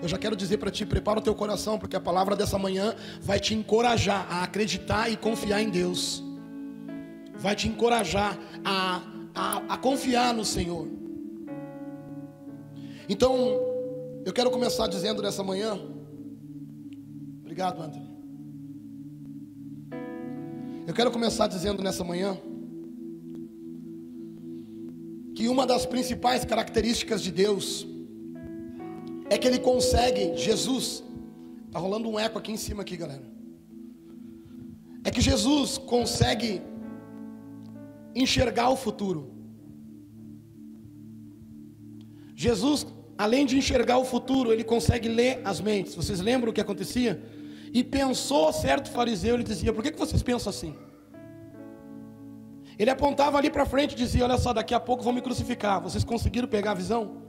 eu já quero dizer para ti: prepara o teu coração, porque a palavra dessa manhã vai te encorajar a acreditar e confiar em Deus, vai te encorajar a, a, a confiar no Senhor. Então, eu quero começar dizendo nessa manhã, obrigado, André. Eu quero começar dizendo nessa manhã que uma das principais características de Deus é que ele consegue, Jesus, tá rolando um eco aqui em cima aqui, galera. É que Jesus consegue enxergar o futuro. Jesus, além de enxergar o futuro, ele consegue ler as mentes. Vocês lembram o que acontecia? E pensou certo fariseu, ele dizia: Por que, que vocês pensam assim? Ele apontava ali para frente e dizia: Olha só, daqui a pouco vão me crucificar. Vocês conseguiram pegar a visão?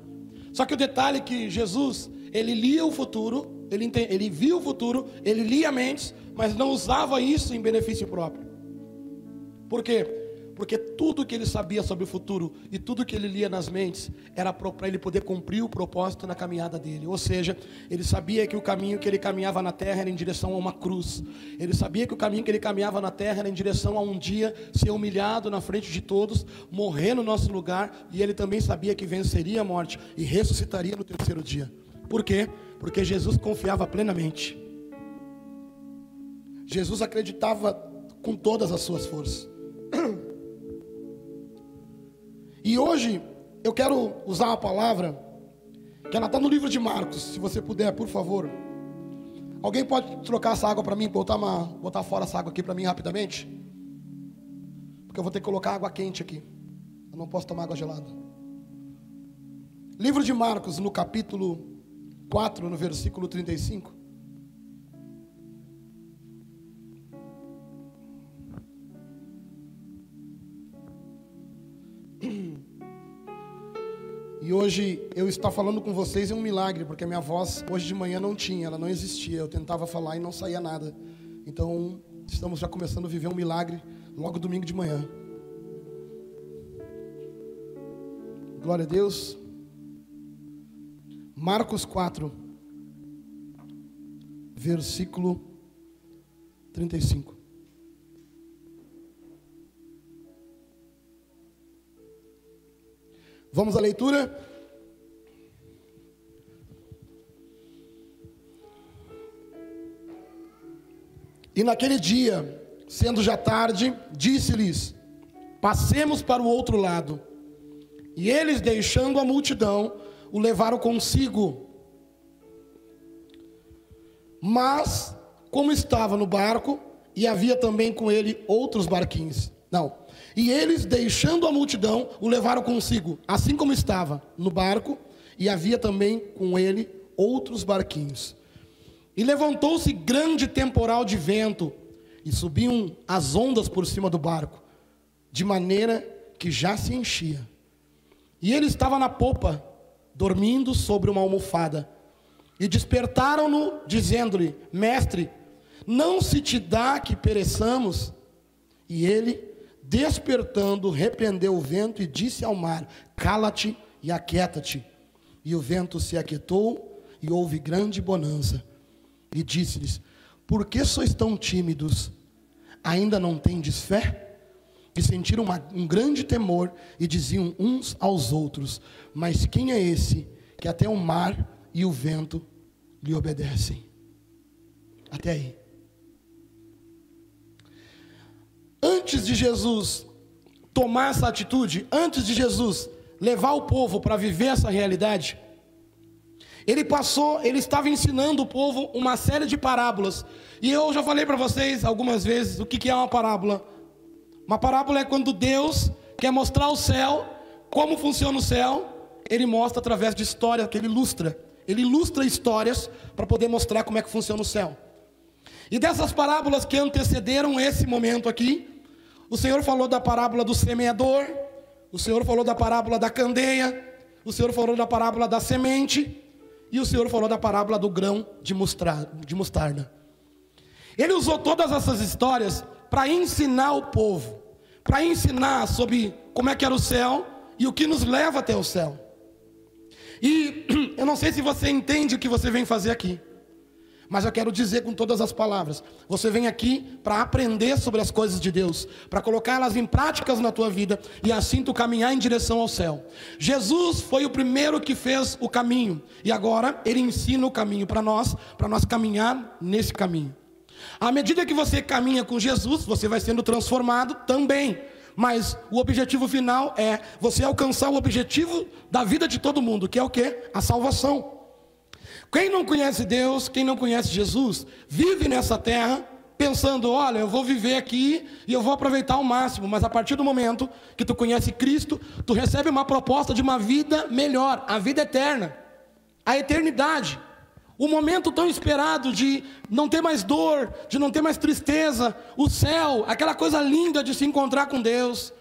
Só que o detalhe é que Jesus, ele lia o futuro, ele, ele via o futuro, ele lia mentes, mas não usava isso em benefício próprio. Por quê? Porque tudo que ele sabia sobre o futuro e tudo que ele lia nas mentes era para ele poder cumprir o propósito na caminhada dele. Ou seja, ele sabia que o caminho que ele caminhava na terra era em direção a uma cruz. Ele sabia que o caminho que ele caminhava na terra era em direção a um dia ser humilhado na frente de todos, morrer no nosso lugar, e ele também sabia que venceria a morte e ressuscitaria no terceiro dia. Por quê? Porque Jesus confiava plenamente. Jesus acreditava com todas as suas forças. E hoje eu quero usar uma palavra que ela está no livro de Marcos, se você puder, por favor. Alguém pode trocar essa água para mim, botar, uma, botar fora essa água aqui para mim rapidamente? Porque eu vou ter que colocar água quente aqui. Eu não posso tomar água gelada. Livro de Marcos, no capítulo 4, no versículo 35. E hoje eu estou falando com vocês é um milagre, porque a minha voz hoje de manhã não tinha, ela não existia. Eu tentava falar e não saía nada. Então, estamos já começando a viver um milagre logo domingo de manhã. Glória a Deus. Marcos 4, versículo 35. Vamos à leitura? E naquele dia, sendo já tarde, disse-lhes: Passemos para o outro lado. E eles, deixando a multidão, o levaram consigo. Mas, como estava no barco, e havia também com ele outros barquinhos. Não, e eles, deixando a multidão, o levaram consigo, assim como estava no barco, e havia também com ele outros barquinhos. E levantou-se grande temporal de vento, e subiam as ondas por cima do barco, de maneira que já se enchia. E ele estava na popa, dormindo sobre uma almofada. E despertaram-no, dizendo-lhe: Mestre, não se te dá que pereçamos? E ele, Despertando, repreendeu o vento e disse ao mar: Cala-te e aquieta-te. E o vento se aquietou e houve grande bonança. E disse-lhes: Por que sois tão tímidos? Ainda não tendes fé? E sentiram uma, um grande temor e diziam uns aos outros: Mas quem é esse que até o mar e o vento lhe obedecem? Até aí. Antes de Jesus tomar essa atitude, antes de Jesus levar o povo para viver essa realidade, ele passou, ele estava ensinando o povo uma série de parábolas. E eu já falei para vocês algumas vezes o que, é uma parábola. Uma parábola é quando Deus quer mostrar o céu, como funciona o céu, ele mostra através de história que ele ilustra. Ele ilustra histórias para poder mostrar como é que funciona o céu. E dessas parábolas que antecederam esse momento aqui, o Senhor falou da parábola do semeador, o Senhor falou da parábola da candeia, o Senhor falou da parábola da semente, e o Senhor falou da parábola do grão de mostarda. Ele usou todas essas histórias para ensinar o povo, para ensinar sobre como é que era o céu e o que nos leva até o céu. E eu não sei se você entende o que você vem fazer aqui. Mas eu quero dizer com todas as palavras: você vem aqui para aprender sobre as coisas de Deus, para colocá-las em práticas na tua vida e assim tu caminhar em direção ao céu. Jesus foi o primeiro que fez o caminho e agora ele ensina o caminho para nós, para nós caminhar nesse caminho. À medida que você caminha com Jesus, você vai sendo transformado também. Mas o objetivo final é você alcançar o objetivo da vida de todo mundo, que é o que? A salvação. Quem não conhece Deus, quem não conhece Jesus, vive nessa terra pensando, olha, eu vou viver aqui e eu vou aproveitar ao máximo, mas a partir do momento que tu conhece Cristo, tu recebe uma proposta de uma vida melhor, a vida eterna, a eternidade. O momento tão esperado de não ter mais dor, de não ter mais tristeza, o céu, aquela coisa linda de se encontrar com Deus.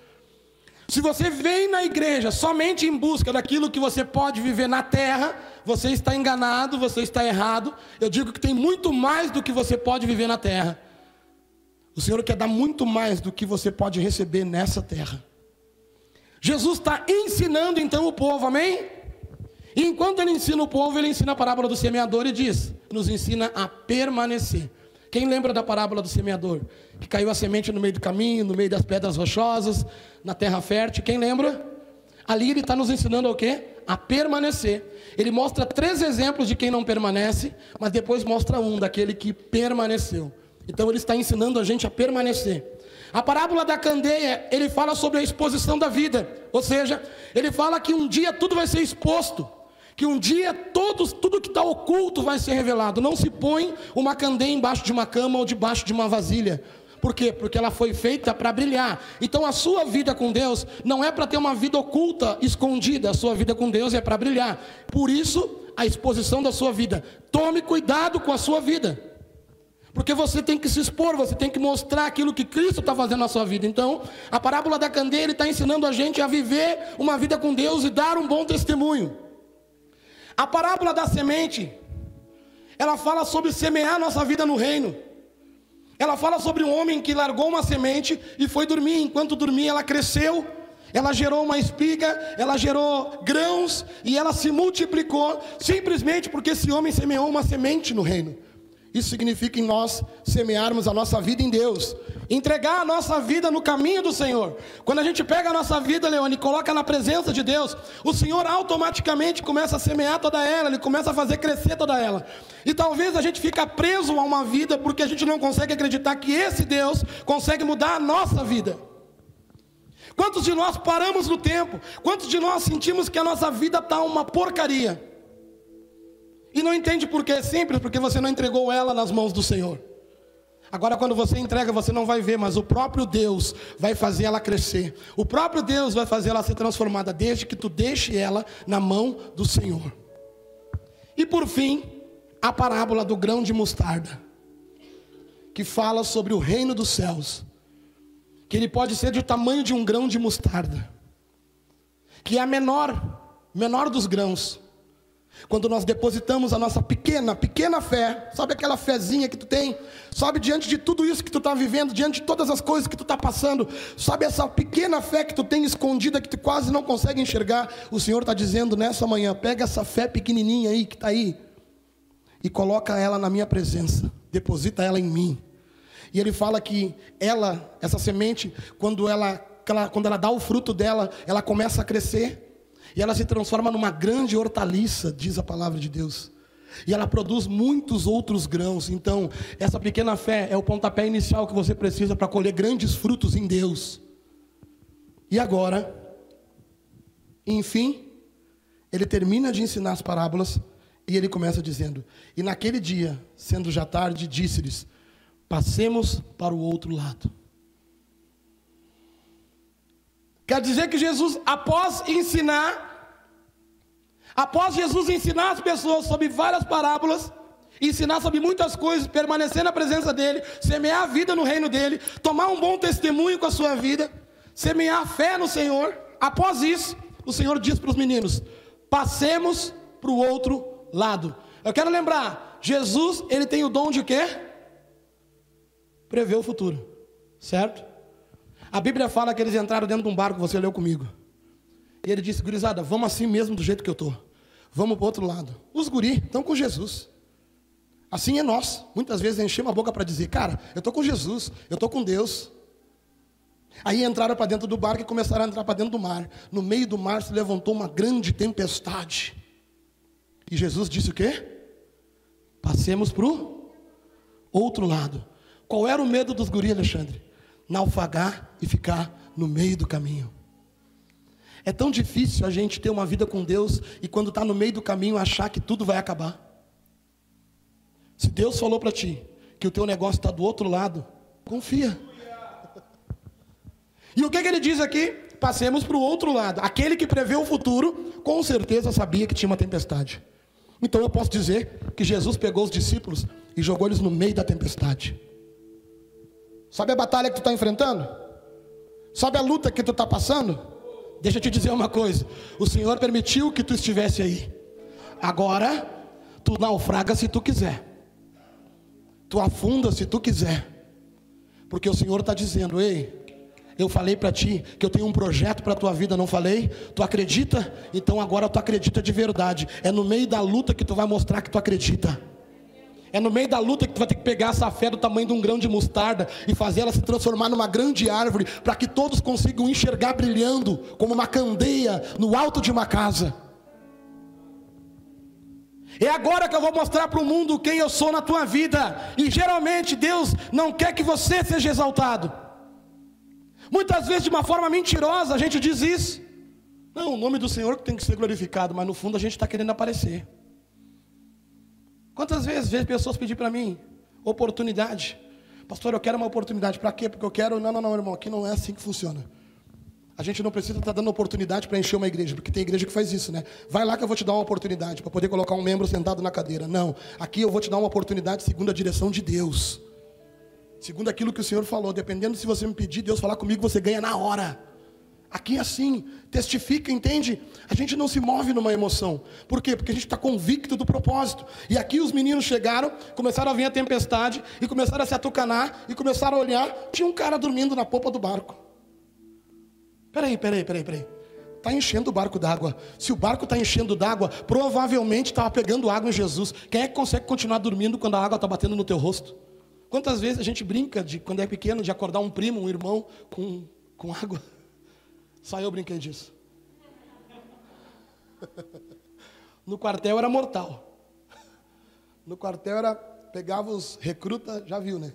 Se você vem na igreja somente em busca daquilo que você pode viver na terra, você está enganado, você está errado. Eu digo que tem muito mais do que você pode viver na terra. O Senhor quer dar muito mais do que você pode receber nessa terra. Jesus está ensinando então o povo, amém? E enquanto ele ensina o povo, ele ensina a parábola do semeador e diz: nos ensina a permanecer. Quem lembra da parábola do semeador? Que caiu a semente no meio do caminho, no meio das pedras rochosas, na terra fértil. Quem lembra? Ali ele está nos ensinando o quê? A permanecer. Ele mostra três exemplos de quem não permanece, mas depois mostra um, daquele que permaneceu. Então ele está ensinando a gente a permanecer. A parábola da candeia, ele fala sobre a exposição da vida. Ou seja, ele fala que um dia tudo vai ser exposto que um dia todos, tudo que está oculto vai ser revelado. Não se põe uma candeia embaixo de uma cama ou debaixo de uma vasilha. Por quê? Porque ela foi feita para brilhar. Então a sua vida com Deus não é para ter uma vida oculta, escondida. A sua vida com Deus é para brilhar. Por isso, a exposição da sua vida. Tome cuidado com a sua vida. Porque você tem que se expor, você tem que mostrar aquilo que Cristo está fazendo na sua vida. Então, a parábola da candeia está ensinando a gente a viver uma vida com Deus e dar um bom testemunho. A parábola da semente, ela fala sobre semear nossa vida no reino. Ela fala sobre um homem que largou uma semente e foi dormir. Enquanto dormia, ela cresceu, ela gerou uma espiga, ela gerou grãos e ela se multiplicou, simplesmente porque esse homem semeou uma semente no reino. Isso significa em nós semearmos a nossa vida em Deus, entregar a nossa vida no caminho do Senhor. Quando a gente pega a nossa vida, Leone, e coloca na presença de Deus, o Senhor automaticamente começa a semear toda ela, ele começa a fazer crescer toda ela. E talvez a gente fica preso a uma vida porque a gente não consegue acreditar que esse Deus consegue mudar a nossa vida. Quantos de nós paramos no tempo? Quantos de nós sentimos que a nossa vida está uma porcaria? E não entende por que é simples, porque você não entregou ela nas mãos do Senhor. Agora, quando você entrega, você não vai ver, mas o próprio Deus vai fazer ela crescer. O próprio Deus vai fazer ela ser transformada, desde que tu deixe ela na mão do Senhor. E por fim, a parábola do grão de mostarda, que fala sobre o reino dos céus, que ele pode ser do tamanho de um grão de mostarda, que é a menor, menor dos grãos. Quando nós depositamos a nossa pequena, pequena fé, sabe aquela fezinha que tu tem? Sabe diante de tudo isso que tu está vivendo, diante de todas as coisas que tu está passando, sabe essa pequena fé que tu tem escondida, que tu quase não consegue enxergar? O Senhor está dizendo nessa manhã: pega essa fé pequenininha aí que está aí e coloca ela na minha presença, deposita ela em mim. E ele fala que ela, essa semente, quando ela, quando ela dá o fruto dela, ela começa a crescer. E ela se transforma numa grande hortaliça, diz a palavra de Deus. E ela produz muitos outros grãos. Então, essa pequena fé é o pontapé inicial que você precisa para colher grandes frutos em Deus. E agora, enfim, ele termina de ensinar as parábolas e ele começa dizendo: E naquele dia, sendo já tarde, disse-lhes: Passemos para o outro lado. Quer dizer que Jesus, após ensinar, após Jesus ensinar as pessoas sobre várias parábolas, ensinar sobre muitas coisas, permanecer na presença dele, semear a vida no reino dele, tomar um bom testemunho com a sua vida, semear fé no Senhor. Após isso, o Senhor diz para os meninos: passemos para o outro lado. Eu quero lembrar, Jesus, ele tem o dom de quê? Prever o futuro, certo? A Bíblia fala que eles entraram dentro de um barco, você leu comigo. E ele disse, gurizada, vamos assim mesmo do jeito que eu estou. Vamos para o outro lado. Os guri estão com Jesus. Assim é nós. Muitas vezes enchemos a boca para dizer, cara, eu estou com Jesus, eu estou com Deus. Aí entraram para dentro do barco e começaram a entrar para dentro do mar. No meio do mar se levantou uma grande tempestade. E Jesus disse o quê? Passemos para o outro lado. Qual era o medo dos guris, Alexandre? Naufragar e ficar no meio do caminho. É tão difícil a gente ter uma vida com Deus e quando está no meio do caminho achar que tudo vai acabar. Se Deus falou para ti que o teu negócio está do outro lado, confia. E o que, que ele diz aqui? Passemos para o outro lado. Aquele que prevê o futuro, com certeza sabia que tinha uma tempestade. Então eu posso dizer que Jesus pegou os discípulos e jogou eles no meio da tempestade. Sabe a batalha que tu está enfrentando? Sabe a luta que tu está passando? Deixa eu te dizer uma coisa: o Senhor permitiu que tu estivesse aí. Agora, tu naufraga se tu quiser, tu afunda se tu quiser, porque o Senhor está dizendo: ei, eu falei para ti que eu tenho um projeto para a tua vida, não falei? Tu acredita? Então agora tu acredita de verdade. É no meio da luta que tu vai mostrar que tu acredita. É no meio da luta que tu vai ter que pegar essa fé do tamanho de um grão de mostarda e fazer ela se transformar numa grande árvore, para que todos consigam enxergar brilhando como uma candeia no alto de uma casa. É agora que eu vou mostrar para o mundo quem eu sou na tua vida. E geralmente Deus não quer que você seja exaltado. Muitas vezes, de uma forma mentirosa, a gente diz isso. Não, o nome do Senhor tem que ser glorificado, mas no fundo a gente está querendo aparecer. Quantas vezes vejo pessoas pedir para mim oportunidade? Pastor, eu quero uma oportunidade. Para quê? Porque eu quero. Não, não, não, irmão, aqui não é assim que funciona. A gente não precisa estar tá dando oportunidade para encher uma igreja, porque tem igreja que faz isso, né? Vai lá que eu vou te dar uma oportunidade para poder colocar um membro sentado na cadeira. Não, aqui eu vou te dar uma oportunidade segundo a direção de Deus. Segundo aquilo que o Senhor falou, dependendo se você me pedir, Deus falar comigo, você ganha na hora. Aqui é assim, testifica, entende? A gente não se move numa emoção. Por quê? Porque a gente está convicto do propósito. E aqui os meninos chegaram, começaram a vir a tempestade, e começaram a se atucanar, e começaram a olhar. Tinha um cara dormindo na popa do barco. Peraí, peraí, peraí, peraí. Está enchendo o barco d'água. Se o barco está enchendo d'água, provavelmente estava pegando água em Jesus. Quem é que consegue continuar dormindo quando a água está batendo no teu rosto? Quantas vezes a gente brinca de, quando é pequeno, de acordar um primo, um irmão com, com água? Só eu brinquei disso. No quartel era mortal. No quartel era, pegava os recrutas, já viu, né?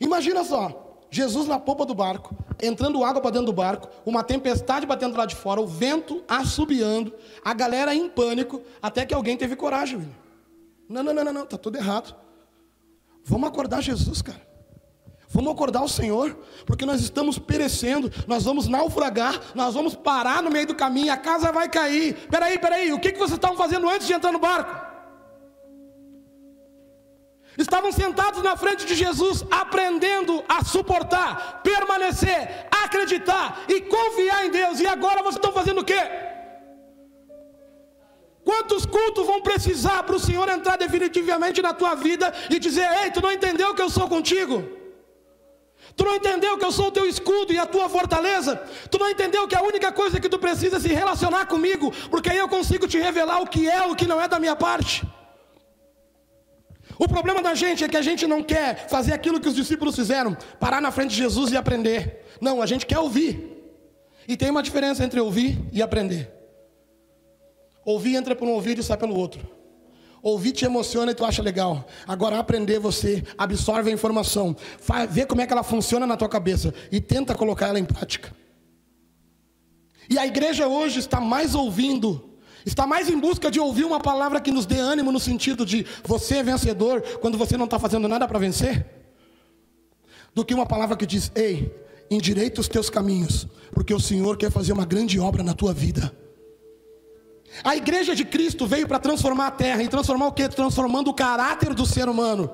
Imagina só, Jesus na popa do barco, entrando água para dentro do barco, uma tempestade batendo lá de fora, o vento assobiando, a galera em pânico, até que alguém teve coragem, William. Não, não, não, não, não, tá tudo errado. Vamos acordar Jesus, cara. Vamos acordar o Senhor, porque nós estamos perecendo, nós vamos naufragar, nós vamos parar no meio do caminho, a casa vai cair. Peraí, peraí, o que, que vocês estavam fazendo antes de entrar no barco? Estavam sentados na frente de Jesus, aprendendo a suportar, permanecer, acreditar e confiar em Deus. E agora vocês estão fazendo o quê? Quantos cultos vão precisar para o Senhor entrar definitivamente na tua vida e dizer: Ei, tu não entendeu que eu sou contigo? Tu não entendeu que eu sou o teu escudo e a tua fortaleza? Tu não entendeu que a única coisa que tu precisa é se relacionar comigo, porque aí eu consigo te revelar o que é o que não é da minha parte. O problema da gente é que a gente não quer fazer aquilo que os discípulos fizeram, parar na frente de Jesus e aprender. Não, a gente quer ouvir. E tem uma diferença entre ouvir e aprender. Ouvir entra por um ouvido e sai pelo outro. Ouvir te emociona e tu acha legal. Agora aprender você absorve a informação, vê como é que ela funciona na tua cabeça e tenta colocar ela em prática. E a igreja hoje está mais ouvindo, está mais em busca de ouvir uma palavra que nos dê ânimo no sentido de você é vencedor quando você não está fazendo nada para vencer, do que uma palavra que diz: ei, endireita os teus caminhos, porque o Senhor quer fazer uma grande obra na tua vida. A igreja de Cristo veio para transformar a terra e transformar o que? Transformando o caráter do ser humano.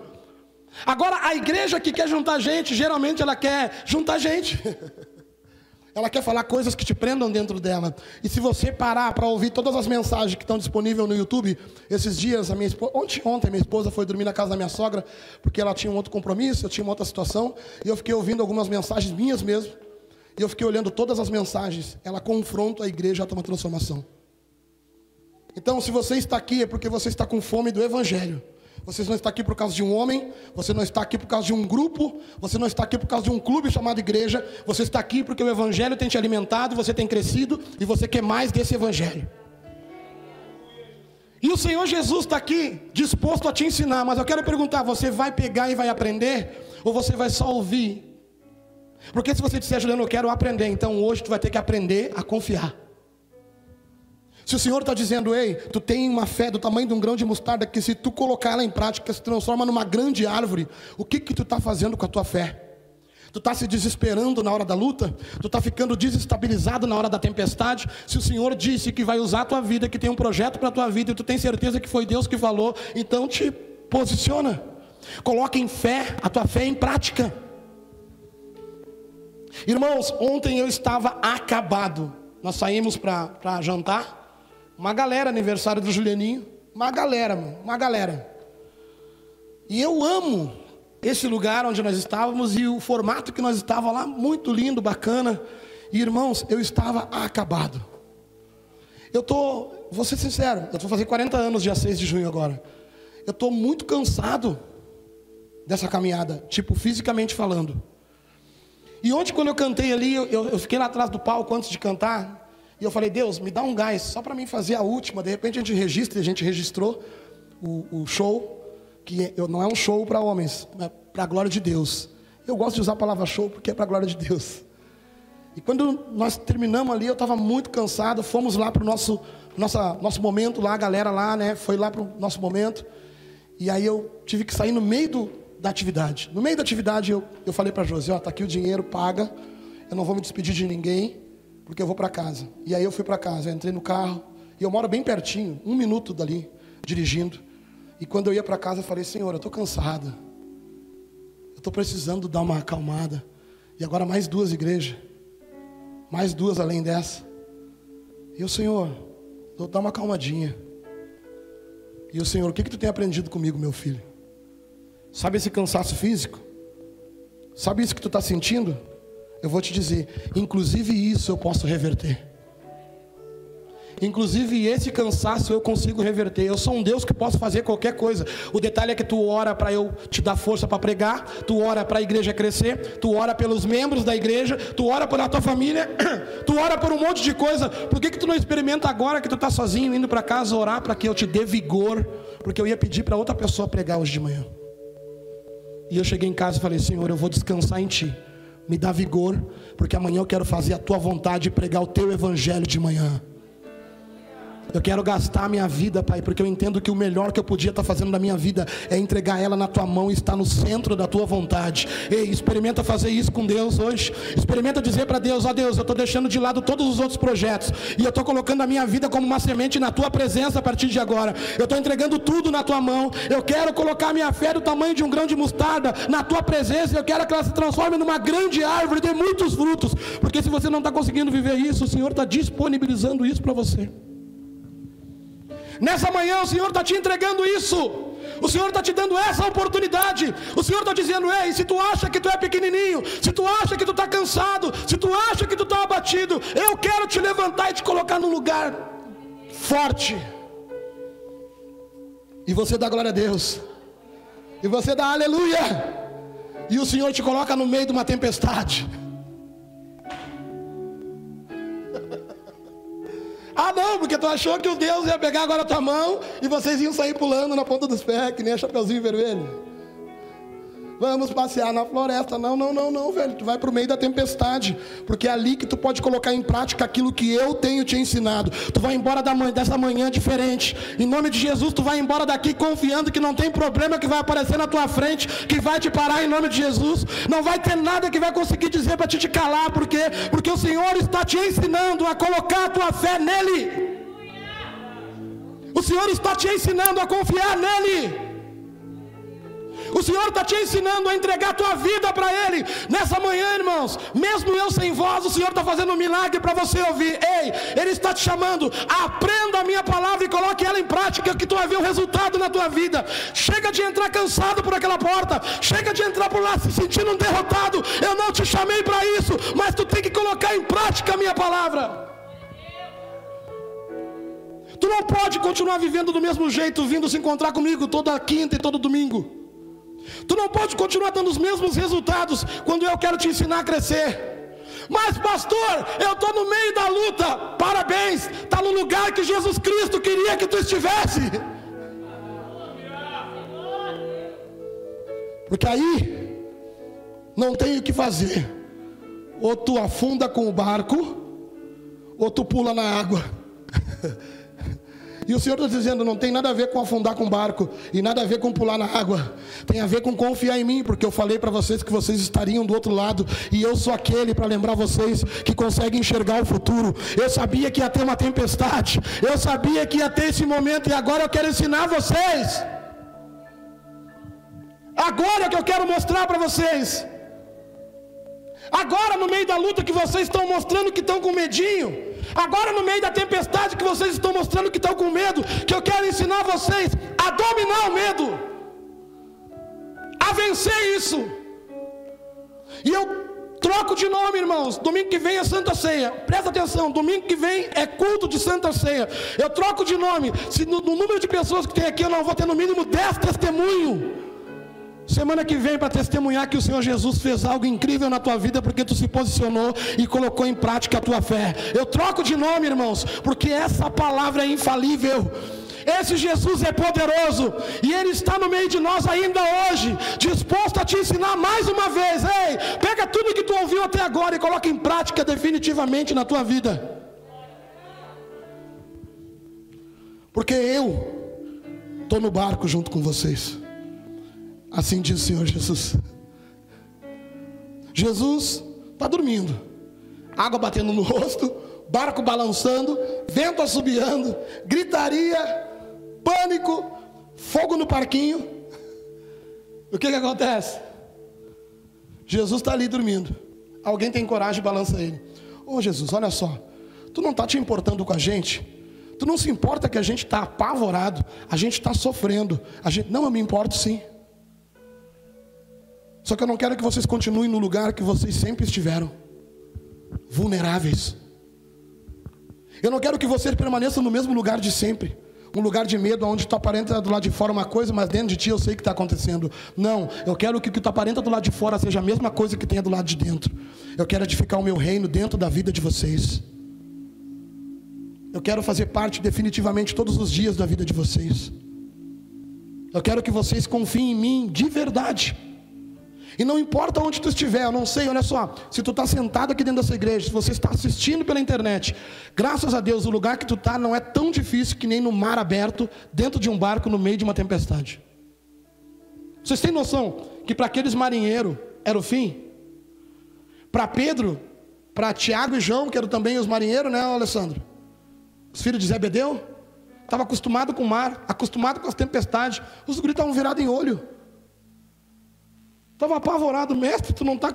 Agora, a igreja que quer juntar gente, geralmente ela quer juntar gente. ela quer falar coisas que te prendam dentro dela. E se você parar para ouvir todas as mensagens que estão disponíveis no YouTube, esses dias, a minha esposa, ontem, ontem minha esposa foi dormir na casa da minha sogra, porque ela tinha um outro compromisso, eu tinha uma outra situação, e eu fiquei ouvindo algumas mensagens minhas mesmo. E eu fiquei olhando todas as mensagens. Ela confronta a igreja a uma transformação. Então, se você está aqui, é porque você está com fome do Evangelho. Você não está aqui por causa de um homem, você não está aqui por causa de um grupo, você não está aqui por causa de um clube chamado igreja, você está aqui porque o Evangelho tem te alimentado, você tem crescido e você quer mais desse Evangelho. E o Senhor Jesus está aqui disposto a te ensinar, mas eu quero perguntar: você vai pegar e vai aprender? Ou você vai só ouvir? Porque se você disser, Juliano, eu quero aprender, então hoje tu vai ter que aprender a confiar. Se o Senhor está dizendo, ei, tu tem uma fé do tamanho de um grão de mostarda que se tu colocar ela em prática se transforma numa grande árvore, o que que tu está fazendo com a tua fé? Tu está se desesperando na hora da luta? Tu está ficando desestabilizado na hora da tempestade? Se o Senhor disse que vai usar a tua vida, que tem um projeto para a tua vida, e tu tem certeza que foi Deus que falou, então te posiciona. Coloca em fé, a tua fé em prática. Irmãos, ontem eu estava acabado. Nós saímos para jantar. Uma galera, aniversário do Julianinho. Uma galera, mano, uma galera. E eu amo esse lugar onde nós estávamos e o formato que nós estávamos lá, muito lindo, bacana. E irmãos, eu estava acabado. Eu tô, vou ser sincero, eu vou fazer 40 anos dia 6 de junho agora. Eu estou muito cansado dessa caminhada, tipo, fisicamente falando. E ontem, quando eu cantei ali, eu, eu, fiquei lá atrás do palco antes de cantar. E eu falei, Deus, me dá um gás, só para mim fazer a última. De repente a gente registra, e a gente registrou o, o show, que é, não é um show para homens, é para a glória de Deus. Eu gosto de usar a palavra show porque é para a glória de Deus. E quando nós terminamos ali, eu estava muito cansado. Fomos lá para o nosso, nosso momento lá, a galera lá, né? Foi lá para o nosso momento. E aí eu tive que sair no meio do, da atividade. No meio da atividade eu, eu falei para Josi, ó, tá aqui o dinheiro, paga. Eu não vou me despedir de ninguém porque eu vou para casa. E aí eu fui para casa, eu entrei no carro, e eu moro bem pertinho, um minuto dali, dirigindo. E quando eu ia para casa, eu falei, Senhor, eu estou cansado. Eu estou precisando dar uma acalmada. E agora mais duas igrejas. Mais duas além dessa. E o Senhor, vou dar uma acalmadinha. E o Senhor, o que, que tu tem aprendido comigo, meu filho? Sabe esse cansaço físico? Sabe isso que tu está sentindo? Eu vou te dizer, inclusive isso eu posso reverter. Inclusive esse cansaço eu consigo reverter. Eu sou um Deus que posso fazer qualquer coisa. O detalhe é que tu ora para eu te dar força para pregar, tu ora para a igreja crescer, tu ora pelos membros da igreja, tu ora pela tua família, tu ora por um monte de coisa. Por que, que tu não experimenta agora que tu está sozinho indo para casa orar para que eu te dê vigor? Porque eu ia pedir para outra pessoa pregar hoje de manhã. E eu cheguei em casa e falei: Senhor, eu vou descansar em Ti me dá vigor, porque amanhã eu quero fazer a tua vontade e pregar o teu evangelho de manhã. Eu quero gastar a minha vida, Pai, porque eu entendo que o melhor que eu podia estar fazendo na minha vida é entregar ela na tua mão e estar no centro da tua vontade. Ei, experimenta fazer isso com Deus hoje. Experimenta dizer para Deus: Ó oh, Deus, eu estou deixando de lado todos os outros projetos e eu estou colocando a minha vida como uma semente na tua presença a partir de agora. Eu estou entregando tudo na tua mão. Eu quero colocar minha fé do tamanho de um grão de mostarda na tua presença. Eu quero que ela se transforme numa grande árvore, dê muitos frutos. Porque se você não está conseguindo viver isso, o Senhor está disponibilizando isso para você. Nessa manhã o Senhor está te entregando isso. O Senhor está te dando essa oportunidade. O Senhor está dizendo: Ei, se tu acha que tu é pequenininho, se tu acha que tu está cansado, se tu acha que tu está abatido, eu quero te levantar e te colocar num lugar forte. E você dá glória a Deus. E você dá aleluia. E o Senhor te coloca no meio de uma tempestade. Ah, não, porque tu achou que o Deus ia pegar agora a tua mão e vocês iam sair pulando na ponta dos pés, que nem a Chapeuzinho Vermelho. Vamos passear na floresta. Não, não, não, não, velho. Tu vai para o meio da tempestade. Porque é ali que tu pode colocar em prática aquilo que eu tenho te ensinado. Tu vai embora da manhã, dessa manhã diferente. Em nome de Jesus, tu vai embora daqui confiando que não tem problema que vai aparecer na tua frente, que vai te parar em nome de Jesus. Não vai ter nada que vai conseguir dizer para te, te calar. Por quê? Porque o Senhor está te ensinando a colocar a tua fé nele. O Senhor está te ensinando a confiar nele. O Senhor está te ensinando a entregar a tua vida para Ele. Nessa manhã, irmãos, mesmo eu sem voz, o Senhor está fazendo um milagre para você ouvir. Ei, Ele está te chamando. Aprenda a minha palavra e coloque ela em prática, que tu vai ver o resultado na tua vida. Chega de entrar cansado por aquela porta. Chega de entrar por lá se sentindo um derrotado. Eu não te chamei para isso, mas tu tem que colocar em prática a minha palavra. Tu não pode continuar vivendo do mesmo jeito, vindo se encontrar comigo toda quinta e todo domingo. Tu não pode continuar dando os mesmos resultados quando eu quero te ensinar a crescer. Mas, pastor, eu estou no meio da luta. Parabéns, está no lugar que Jesus Cristo queria que tu estivesse. Porque aí não tem o que fazer. Ou tu afunda com o barco, ou tu pula na água. E o Senhor está dizendo: não tem nada a ver com afundar com barco e nada a ver com pular na água. Tem a ver com confiar em mim, porque eu falei para vocês que vocês estariam do outro lado e eu sou aquele para lembrar vocês que consegue enxergar o futuro. Eu sabia que ia ter uma tempestade, eu sabia que ia ter esse momento e agora eu quero ensinar vocês. Agora que eu quero mostrar para vocês. Agora no meio da luta que vocês estão mostrando que estão com medinho. Agora, no meio da tempestade que vocês estão mostrando que estão com medo, que eu quero ensinar vocês a dominar o medo, a vencer isso. E eu troco de nome, irmãos. Domingo que vem é Santa Ceia. Presta atenção, domingo que vem é culto de Santa Ceia. Eu troco de nome. Se no, no número de pessoas que tem aqui eu não vou ter no mínimo 10 testemunhos. Semana que vem para testemunhar que o Senhor Jesus fez algo incrível na tua vida porque tu se posicionou e colocou em prática a tua fé. Eu troco de nome, irmãos, porque essa palavra é infalível. Esse Jesus é poderoso e Ele está no meio de nós ainda hoje, disposto a te ensinar mais uma vez. Ei, pega tudo que tu ouviu até agora e coloca em prática definitivamente na tua vida. Porque eu estou no barco junto com vocês. Assim diz o Senhor Jesus. Jesus está dormindo, água batendo no rosto, barco balançando, vento assobiando, gritaria, pânico, fogo no parquinho. O que, que acontece? Jesus está ali dormindo. Alguém tem coragem e balança ele. Ô oh, Jesus, olha só, tu não está te importando com a gente? Tu não se importa que a gente está apavorado, a gente está sofrendo. A gente, não, eu me importo sim. Só que eu não quero que vocês continuem no lugar que vocês sempre estiveram vulneráveis. Eu não quero que vocês permaneçam no mesmo lugar de sempre. Um lugar de medo, onde tu aparenta do lado de fora uma coisa, mas dentro de ti eu sei que está acontecendo. Não, eu quero que o que tu aparenta do lado de fora seja a mesma coisa que tenha do lado de dentro. Eu quero edificar o meu reino dentro da vida de vocês. Eu quero fazer parte definitivamente todos os dias da vida de vocês. Eu quero que vocês confiem em mim de verdade. E não importa onde tu estiver, eu não sei, olha só, se tu está sentado aqui dentro dessa igreja, se você está assistindo pela internet, graças a Deus, o lugar que tu está não é tão difícil que nem no mar aberto, dentro de um barco, no meio de uma tempestade. Vocês têm noção que para aqueles marinheiros era o fim? Para Pedro, para Tiago e João, que eram também os marinheiros, né, Alessandro? Os filhos de Zebedeu, estava acostumado com o mar, acostumado com as tempestades, os gritos estavam virados em olho. Estava apavorado, mestre, tu não está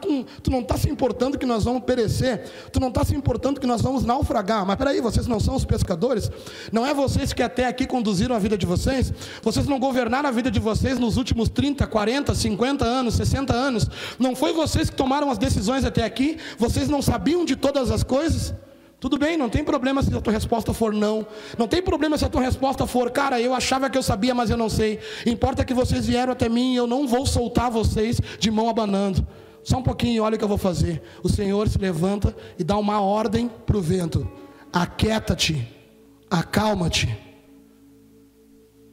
tá se importando que nós vamos perecer, tu não está se importando que nós vamos naufragar. Mas peraí, vocês não são os pescadores? Não é vocês que até aqui conduziram a vida de vocês? Vocês não governaram a vida de vocês nos últimos 30, 40, 50 anos, 60 anos? Não foi vocês que tomaram as decisões até aqui? Vocês não sabiam de todas as coisas? Tudo bem, não tem problema se a tua resposta for não. Não tem problema se a tua resposta for, cara, eu achava que eu sabia, mas eu não sei. Importa que vocês vieram até mim e eu não vou soltar vocês de mão abanando. Só um pouquinho, olha o que eu vou fazer. O Senhor se levanta e dá uma ordem para o vento: aquieta-te, acalma-te.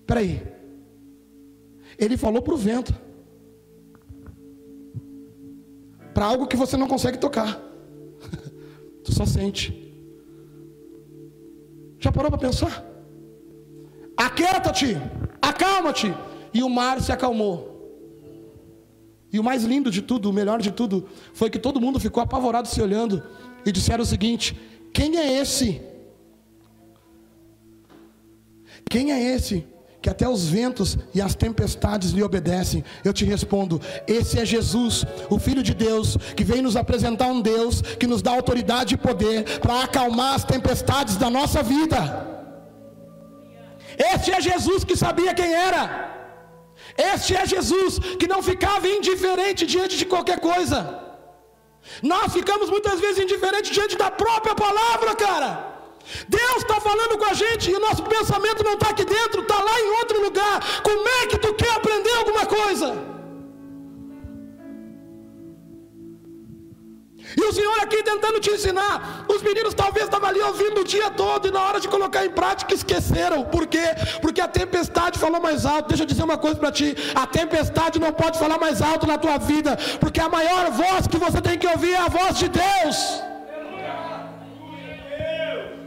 Espera aí. Ele falou para o vento, para algo que você não consegue tocar. tu só sente. Já parou para pensar? Aquieta-te, acalma-te. E o mar se acalmou. E o mais lindo de tudo, o melhor de tudo, foi que todo mundo ficou apavorado se olhando e disseram o seguinte: Quem é esse? Quem é esse que até os ventos e as tempestades lhe obedecem. Eu te respondo: esse é Jesus, o Filho de Deus, que vem nos apresentar um Deus que nos dá autoridade e poder para acalmar as tempestades da nossa vida. Este é Jesus que sabia quem era. Este é Jesus que não ficava indiferente diante de qualquer coisa. Nós ficamos muitas vezes indiferentes diante da própria palavra, cara. Deus está falando com a gente e o nosso pensamento não está aqui dentro, está lá em outro lugar. Como é que tu quer aprender alguma coisa? E o Senhor aqui tentando te ensinar. Os meninos talvez estavam ali ouvindo o dia todo e na hora de colocar em prática esqueceram. Por quê? Porque a tempestade falou mais alto. Deixa eu dizer uma coisa para ti: a tempestade não pode falar mais alto na tua vida, porque a maior voz que você tem que ouvir é a voz de Deus.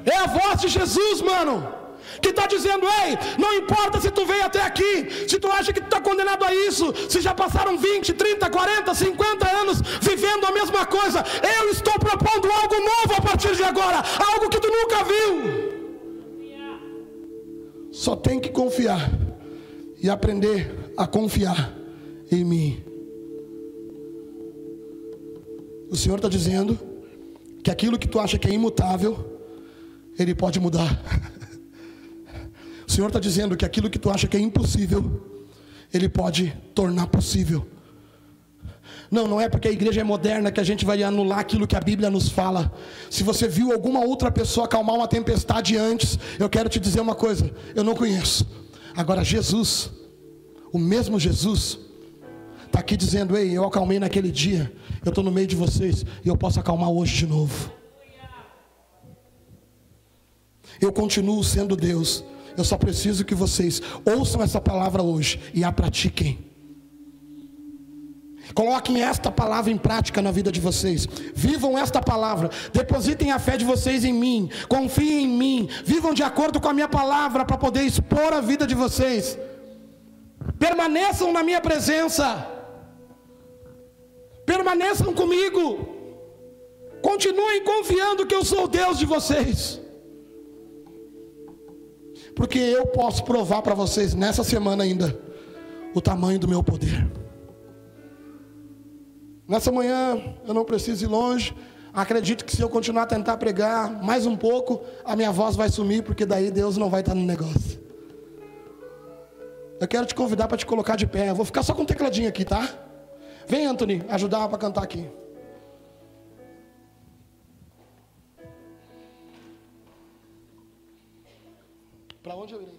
É a voz de Jesus, mano que está dizendo: ei, não importa se tu veio até aqui, se tu acha que tu está condenado a isso, se já passaram 20, 30, 40, 50 anos vivendo a mesma coisa, eu estou propondo algo novo a partir de agora, algo que tu nunca viu. Só tem que confiar e aprender a confiar em mim. O Senhor está dizendo que aquilo que tu acha que é imutável, Ele pode mudar. O Senhor está dizendo que aquilo que tu acha que é impossível, Ele pode tornar possível. Não, não é porque a igreja é moderna que a gente vai anular aquilo que a Bíblia nos fala. Se você viu alguma outra pessoa acalmar uma tempestade antes, eu quero te dizer uma coisa: eu não conheço. Agora, Jesus, o mesmo Jesus, está aqui dizendo: Ei, eu acalmei naquele dia, eu estou no meio de vocês e eu posso acalmar hoje de novo. Eu continuo sendo Deus, eu só preciso que vocês ouçam essa palavra hoje e a pratiquem. Coloquem esta palavra em prática na vida de vocês. Vivam esta palavra. Depositem a fé de vocês em mim. Confiem em mim. Vivam de acordo com a minha palavra para poder expor a vida de vocês. Permaneçam na minha presença. Permaneçam comigo. Continuem confiando que eu sou o Deus de vocês porque eu posso provar para vocês nessa semana ainda o tamanho do meu poder. Nessa manhã eu não preciso ir longe. Acredito que se eu continuar a tentar pregar mais um pouco, a minha voz vai sumir, porque daí Deus não vai estar no negócio. Eu quero te convidar para te colocar de pé. Eu vou ficar só com o tecladinho aqui, tá? Vem, Anthony, ajudar para cantar aqui. Para onde eu irei?